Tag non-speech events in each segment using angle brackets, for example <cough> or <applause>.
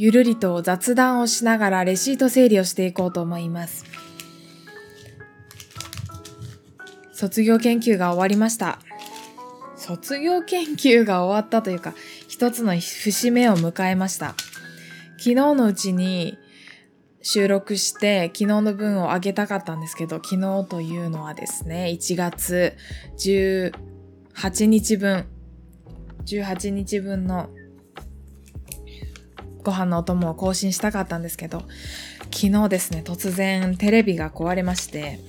ゆるりと雑談をしながらレシート整理をしていこうと思います。卒業研究が終わりました。卒業研究が終わったというか、一つの節目を迎えました。昨日のうちに収録して昨日の分を上げたかったんですけど、昨日というのはですね、1月18日分、18日分のご飯のお供を更新したかったんですけど、昨日ですね、突然テレビが壊れまして、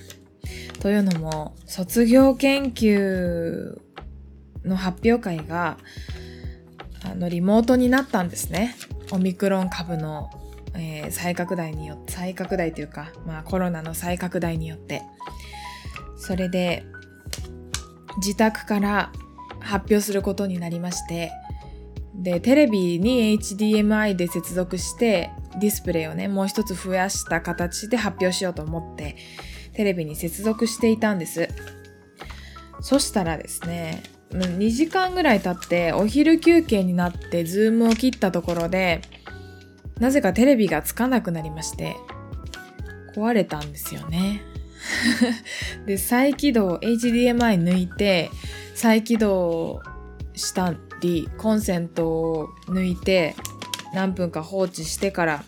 というのも、卒業研究の発表会が、あの、リモートになったんですね。オミクロン株の、えー、再拡大によって、再拡大というか、まあコロナの再拡大によって。それで、自宅から発表することになりまして、で、テレビに HDMI で接続して、ディスプレイをね、もう一つ増やした形で発表しようと思って、テレビに接続していたんです。そしたらですね、2時間ぐらい経ってお昼休憩になって Zoom を切ったところで、なぜかテレビがつかなくなりまして、壊れたんですよね。<laughs> で、再起動、HDMI 抜いて、再起動したりコンセントを抜いて何分か放置してから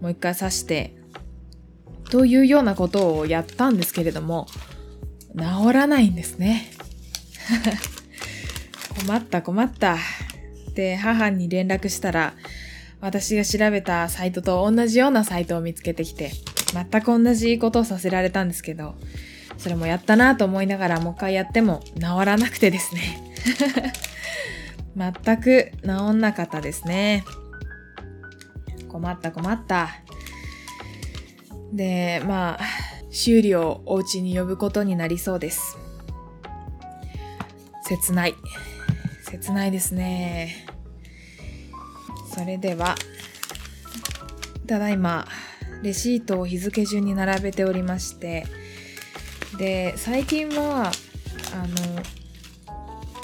もう一回挿してというようなことをやったんですけれども治らないんですね。<laughs> 困った困った。で母に連絡したら私が調べたサイトと同じようなサイトを見つけてきて全く同じことをさせられたんですけどそれもやったなと思いながらもう一回やっても治らなくてですね。<laughs> 全く治んなかったですね。困った困った。で、まあ、修理をお家に呼ぶことになりそうです。切ない。切ないですね。それでは、ただいま、レシートを日付順に並べておりまして、で、最近は、あの、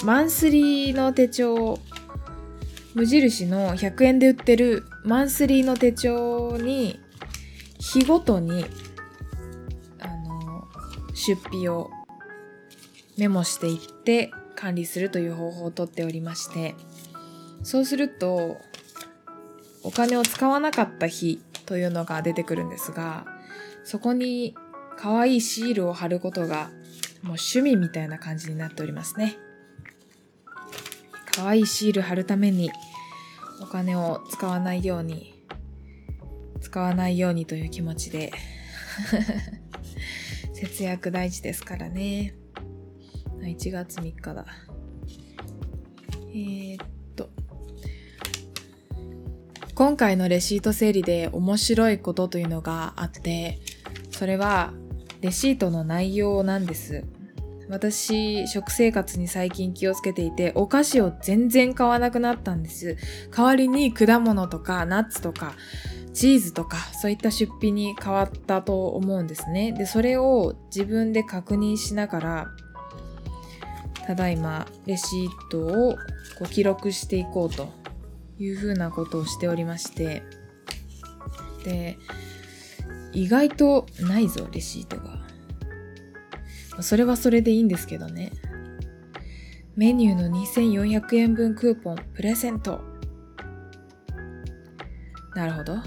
マンスリーの手帳無印の100円で売ってるマンスリーの手帳に日ごとにあの出費をメモしていって管理するという方法をとっておりましてそうするとお金を使わなかった日というのが出てくるんですがそこに可愛いシールを貼ることがもう趣味みたいな感じになっておりますね。可愛いシール貼るためにお金を使わないように使わないようにという気持ちで <laughs> 節約大事ですからね。1月3日だ。えー、っと今回のレシート整理で面白いことというのがあってそれはレシートの内容なんです。私、食生活に最近気をつけていて、お菓子を全然買わなくなったんです。代わりに果物とかナッツとか、チーズとか、そういった出費に変わったと思うんですね。で、それを自分で確認しながら、ただいま、レシートをこう記録していこうというふうなことをしておりまして、で、意外とないぞ、レシートが。それはそれでいいんですけどね。メニューの2400円分クーポンプレゼント。なるほど。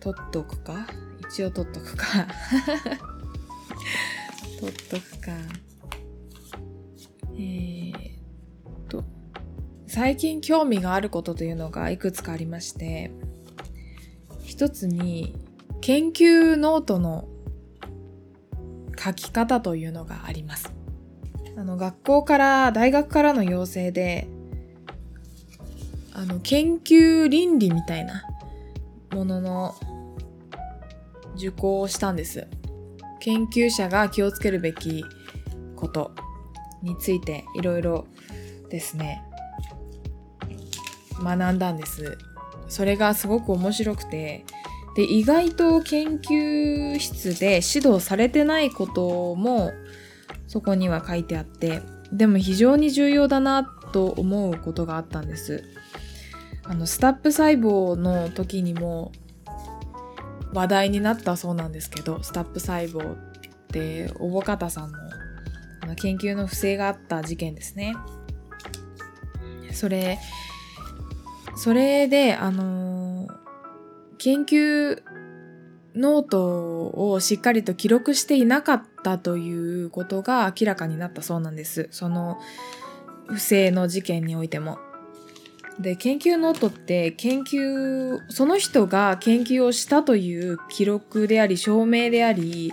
取っとくか？一応取っとくか <laughs> 取っとくか。えー、っと、最近興味があることというのがいくつかありまして、一つに研究ノートの書き方というのがあります。あの学校から大学からの要請であの研究倫理みたいなものの受講をしたんです。研究者が気をつけるべきことについていろいろですね学んだんです。それがすごく面白くてで意外と研究室で指導されてないこともそこには書いてあってでも非常に重要だなと思うことがあったんですあのスタップ細胞の時にも話題になったそうなんですけどスタップ細胞っておぼかたさんの研究の不正があった事件ですね。それそれであの研究ノートをしっかりと記録していなかったということが明らかになったそうなんです。その不正の事件においても。で、研究ノートって研究、その人が研究をしたという記録であり、証明であり、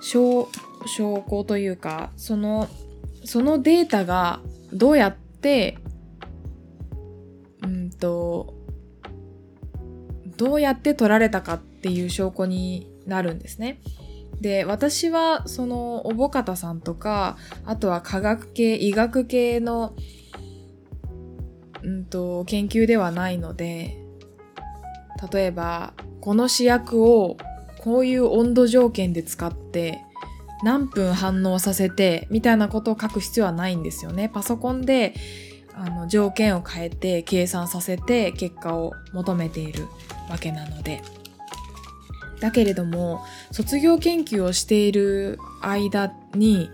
証、証拠というか、その、そのデータがどうやって、うんと、どうやって取られたかっていう証拠になるんですね。で、私はそのおぼかたさんとか、あとは科学系、医学系の、うんと、研究ではないので、例えば、この試薬をこういう温度条件で使って何分反応させてみたいなことを書く必要はないんですよね。パソコンであの条件を変えて計算させて結果を求めているわけなので。だけれども卒業研究をしている間に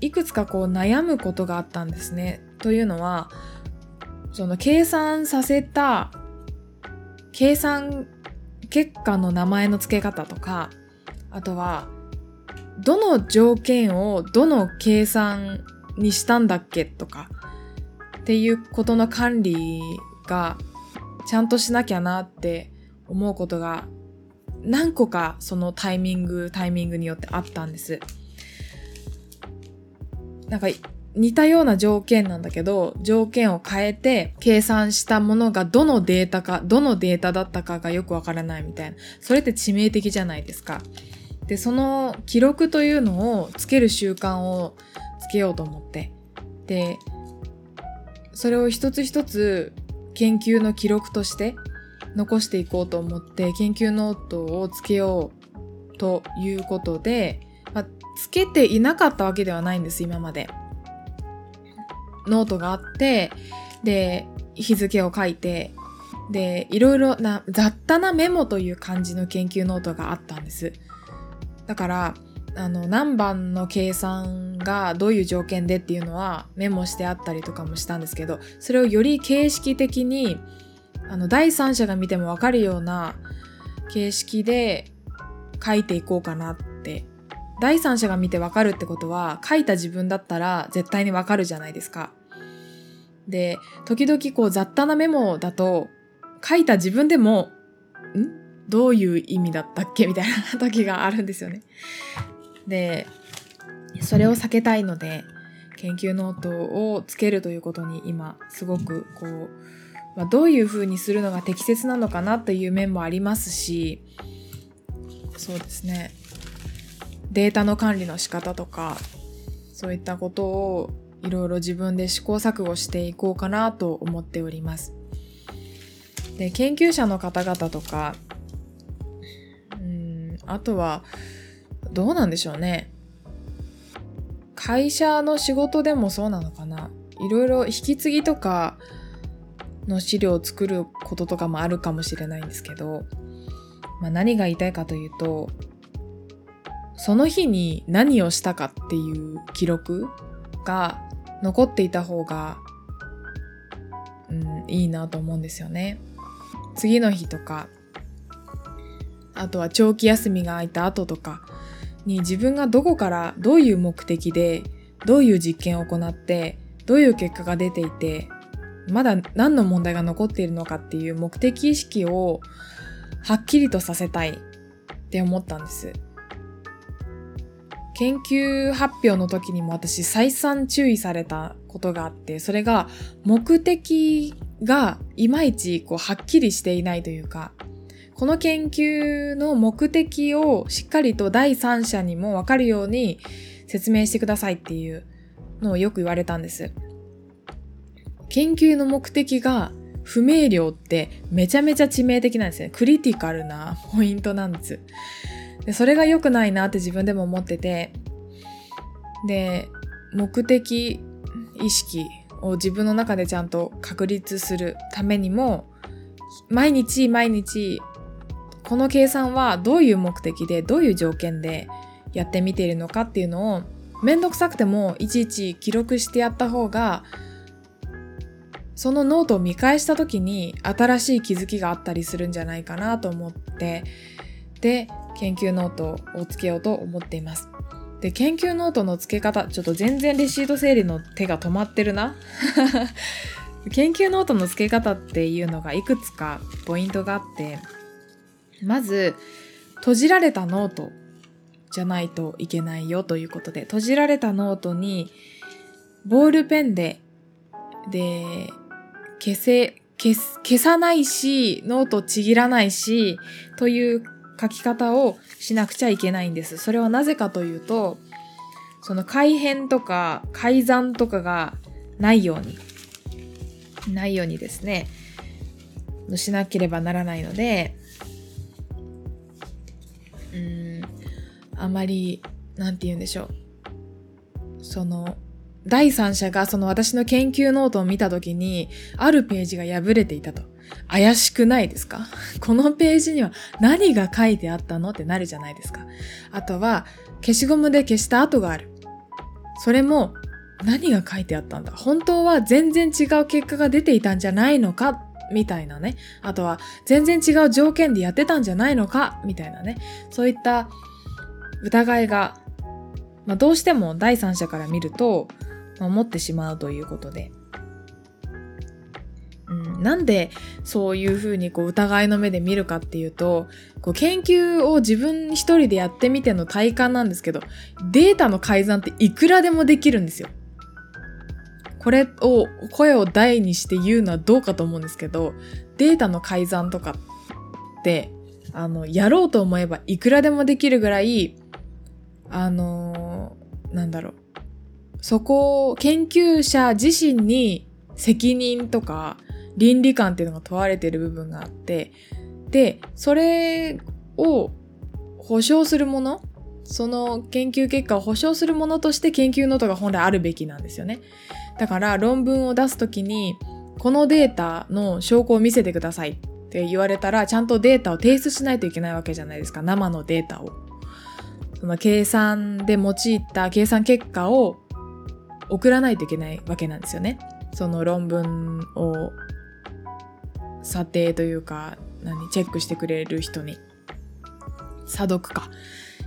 いくつかこう悩むことがあったんですね。というのはその計算させた計算結果の名前の付け方とかあとはどの条件をどの計算にしたんだっけとかっていうことの管理がちゃんとしなきゃなって思うことが何個かそのタイミングタイミングによってあったんです。なんか似たような条件なんだけど条件を変えて計算したものがどのデータかどのデータだったかがよくわからないみたいなそれって致命的じゃないですか。でその記録というのをつける習慣をつけようと思ってでそれを一つ一つ研究の記録として残していこうと思って研究ノートをつけようということで、まあ、つけていなかったわけではないんです今まで。ノートがあってで日付を書いてでいろいろな雑多なメモという感じの研究ノートがあったんです。だからあの何番の計算がどういう条件でっていうのはメモしてあったりとかもしたんですけどそれをより形式的にあの第三者が見ても分かるような形式で書いていこうかなって第三者が見て分かるってことは書いた自分だったら絶対に分かるじゃないですか。で時々こう雑多なメモだと書いた自分でもん？どういう意味だったっけ？みたいな時があるんですよね。でそれを避けたいので研究ノートをつけるということに今すごくこう、まあ、どういうふうにするのが適切なのかなという面もありますしそうですねデータの管理の仕方とかそういったことをいろいろ自分で試行錯誤していこうかなと思っております。で研究者の方々とかうんあとはどうなんでしょうね。会社の仕事でもそうなのかないろいろ引き継ぎとかの資料を作ることとかもあるかもしれないんですけど、まあ、何が言いたいかというとその日に何をしたかっていう記録が残っていた方が、うん、いいなと思うんですよね。次の日とかあとは長期休みが空いた後とかに自分がどこからどういう目的でどういう実験を行ってどういう結果が出ていてまだ何の問題が残っているのかっていう目的意識をはっきりとさせたいって思ったんです。研究発表の時にも私再三注意されたことがあってそれが目的がいまいちこうはっきりしていないというかこの研究の目的をしっかりと第三者にもわかるように説明してくださいっていうのをよく言われたんです。研究の目的が不明瞭ってめちゃめちゃ致命的なんですね。クリティカルなポイントなんです。でそれが良くないなって自分でも思ってて、で、目的意識を自分の中でちゃんと確立するためにも毎日毎日この計算はどういう目的でどういう条件でやってみているのかっていうのをめんどくさくてもいちいち記録してやった方がそのノートを見返した時に新しい気づきがあったりするんじゃないかなと思ってで研究ノートをつけようと思っています。で研究ノートの付け方ちょっと全然レシート整理の手が止まってるな <laughs> 研究ノートの付け方っていうのがいくつかポイントがあってまず閉じられたノートじゃないといけないよということで閉じられたノートにボールペンでで消せ消す消さないしノートちぎらないしという書き方をしなくちゃいけないんです。それはなぜかというと、その改変とか改ざんとかがないように、ないようにですね、しなければならないので、うん、あまり、なんて言うんでしょう。その、第三者がその私の研究ノートを見た時に、あるページが破れていたと。怪しくないですか？<laughs> このページには何が書いてあったのってなるじゃないですか。あとは、消しゴムで消した跡がある。それも、何が書いてあったんだ？本当は全然違う結果が出ていたんじゃないのか？みたいなね。あとは、全然違う条件でやってたんじゃないのか？みたいなね。そういった疑いが、まあ、どうしても第三者から見ると、まあ、持ってしまうということで。うん、なんでそういうふうにこう疑いの目で見るかっていうとこう研究を自分一人でやってみての体感なんですけどデータの改ざんっていくらでもできるんですよ。これを声を大にして言うのはどうかと思うんですけどデータの改ざんとかってあのやろうと思えばいくらでもできるぐらいあのー、なんだろうそこを研究者自身に責任とか倫理観っていうのが問われている部分があって、で、それを保証するものその研究結果を保証するものとして研究ノートが本来あるべきなんですよね。だから論文を出すときに、このデータの証拠を見せてくださいって言われたら、ちゃんとデータを提出しないといけないわけじゃないですか。生のデータを。その計算で用いた計算結果を送らないといけないわけなんですよね。その論文を査定というか何チェックしてくれる人に。査読か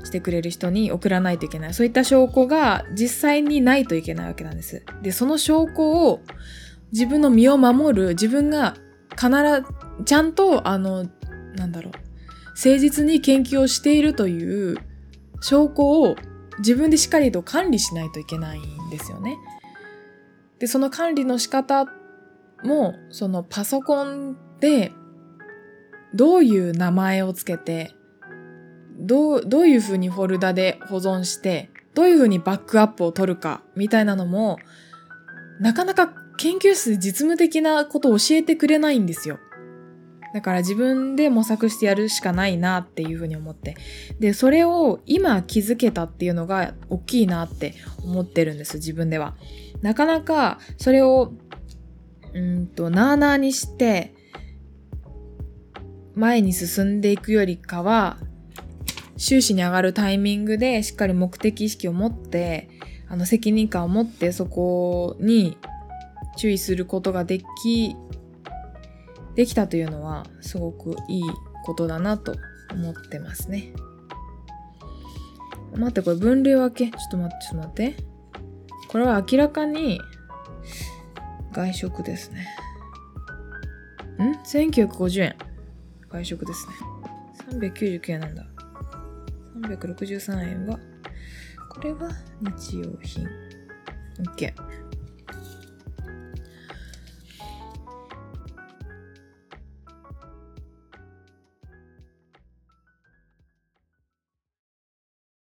してくれる人に送らないといけない。そういった証拠が実際にないといけないわけなんです。でその証拠を自分の身を守る自分が必ずちゃんとあのなんだろう誠実に研究をしているという証拠を自分でしっかりと管理しないといけないんですよね。で、その管理の仕方も、そのパソコンで、どういう名前をつけて、どう、どういうふうにフォルダで保存して、どういうふうにバックアップを取るか、みたいなのも、なかなか研究室で実務的なことを教えてくれないんですよ。だから自分で模索してやるしかないなっていうふうに思って。で、それを今気づけたっていうのが大きいなって思ってるんです、自分では。なかなかそれを、うんと、なーなーにして、前に進んでいくよりかは、収支に上がるタイミングでしっかり目的意識を持って、あの責任感を持ってそこに注意することができできたというのはすごくいいことだなと思ってますね。待って、これ分類分けちょっと待って、ちょっと待って。これは明らかに外食ですね。ん ?1950 円。外食ですね。399円なんだ。363円は、これは日用品。OK。